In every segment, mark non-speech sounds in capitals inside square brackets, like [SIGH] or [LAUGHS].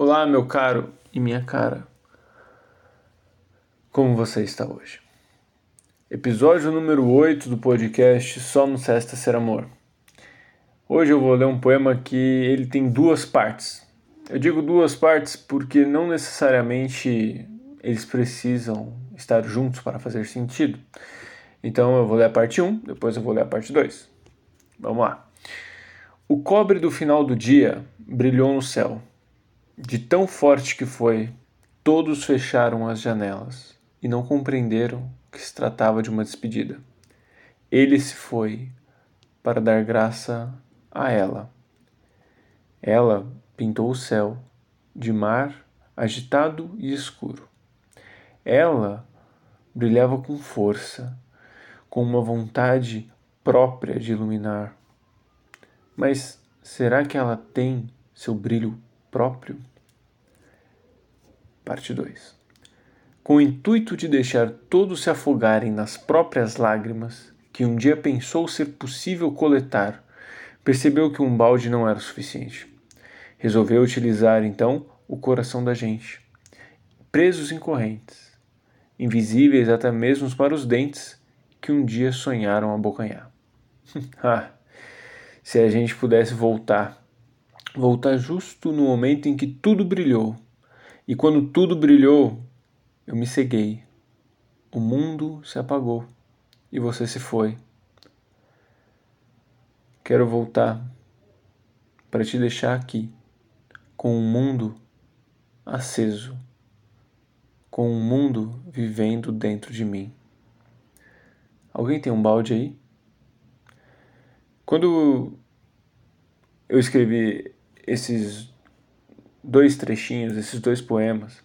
Olá, meu caro e minha cara. Como você está hoje? Episódio número 8 do podcast Só no Cesta Ser Amor. Hoje eu vou ler um poema que ele tem duas partes. Eu digo duas partes porque não necessariamente eles precisam estar juntos para fazer sentido. Então eu vou ler a parte 1, depois eu vou ler a parte 2. Vamos lá. O cobre do final do dia brilhou no céu. De tão forte que foi, todos fecharam as janelas e não compreenderam que se tratava de uma despedida. Ele se foi para dar graça a ela. Ela pintou o céu de mar agitado e escuro. Ela brilhava com força, com uma vontade própria de iluminar mas será que ela tem seu brilho próprio? Parte 2. Com o intuito de deixar todos se afogarem nas próprias lágrimas, que um dia pensou ser possível coletar, percebeu que um balde não era o suficiente. Resolveu utilizar então o coração da gente, presos em correntes, invisíveis até mesmo para os dentes que um dia sonharam abocanhar. [LAUGHS] ah, se a gente pudesse voltar. Voltar justo no momento em que tudo brilhou. E quando tudo brilhou, eu me ceguei. O mundo se apagou e você se foi. Quero voltar para te deixar aqui, com o um mundo aceso, com o um mundo vivendo dentro de mim. Alguém tem um balde aí? Quando eu escrevi esses dois trechinhos, esses dois poemas,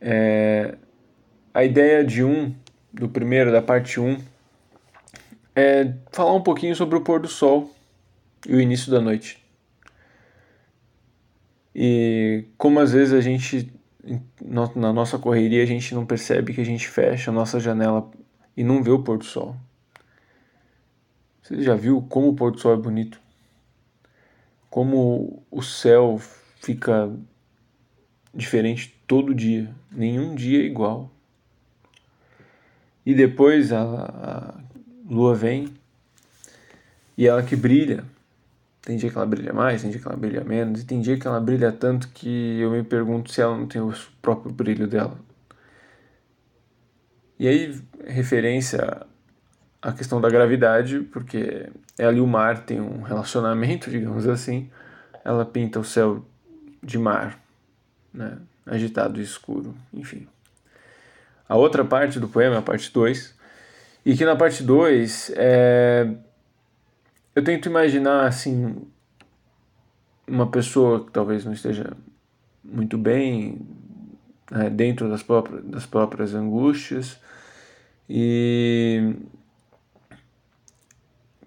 é, a ideia de um, do primeiro, da parte 1, um, é falar um pouquinho sobre o pôr do sol e o início da noite. E como às vezes a gente, na nossa correria, a gente não percebe que a gente fecha a nossa janela e não vê o pôr do sol. Você já viu como o pôr do sol é bonito? Como o céu fica diferente todo dia, nenhum dia é igual. E depois a, a lua vem e ela que brilha. Tem dia que ela brilha mais, tem dia que ela brilha menos, e tem dia que ela brilha tanto que eu me pergunto se ela não tem o próprio brilho dela. E aí, referência a questão da gravidade, porque ela e o mar têm um relacionamento, [LAUGHS] digamos assim. Ela pinta o céu de mar, né? agitado e escuro, enfim. A outra parte do poema, a parte 2, e que na parte 2 é... eu tento imaginar assim uma pessoa que talvez não esteja muito bem né, dentro das próprias, das próprias angústias e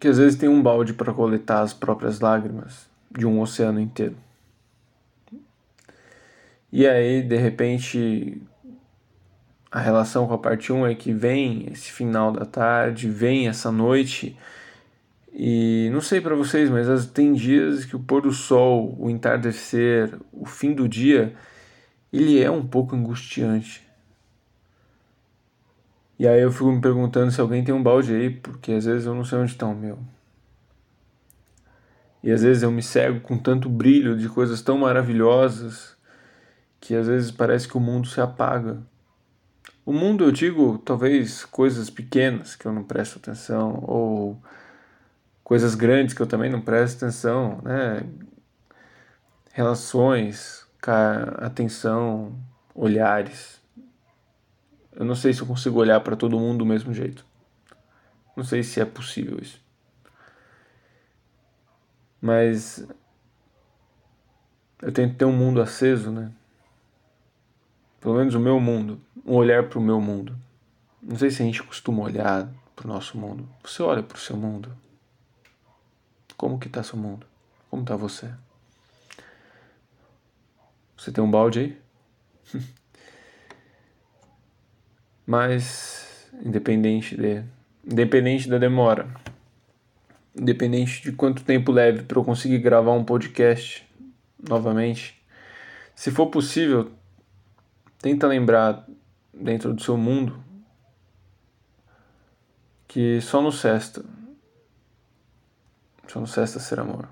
que às vezes tem um balde para coletar as próprias lágrimas de um oceano inteiro. E aí, de repente, a relação com a parte 1 é que vem esse final da tarde, vem essa noite, e não sei para vocês, mas tem dias que o pôr do sol, o entardecer, o fim do dia, ele é um pouco angustiante. E aí eu fico me perguntando se alguém tem um balde aí, porque às vezes eu não sei onde está o meu. E às vezes eu me cego com tanto brilho de coisas tão maravilhosas que às vezes parece que o mundo se apaga. O mundo, eu digo, talvez coisas pequenas que eu não presto atenção, ou coisas grandes que eu também não presto atenção, né? Relações, atenção, olhares. Eu não sei se eu consigo olhar para todo mundo do mesmo jeito. Não sei se é possível isso. Mas eu tento ter um mundo aceso, né? Pelo menos o meu mundo, um olhar para o meu mundo. Não sei se a gente costuma olhar para o nosso mundo. Você olha para o seu mundo. Como que está seu mundo? Como está você? Você tem um balde aí? [LAUGHS] Mas, independente, de, independente da demora, independente de quanto tempo leve para eu conseguir gravar um podcast novamente, Se for possível, tenta lembrar dentro do seu mundo que só no sexta, só no sexta ser amor.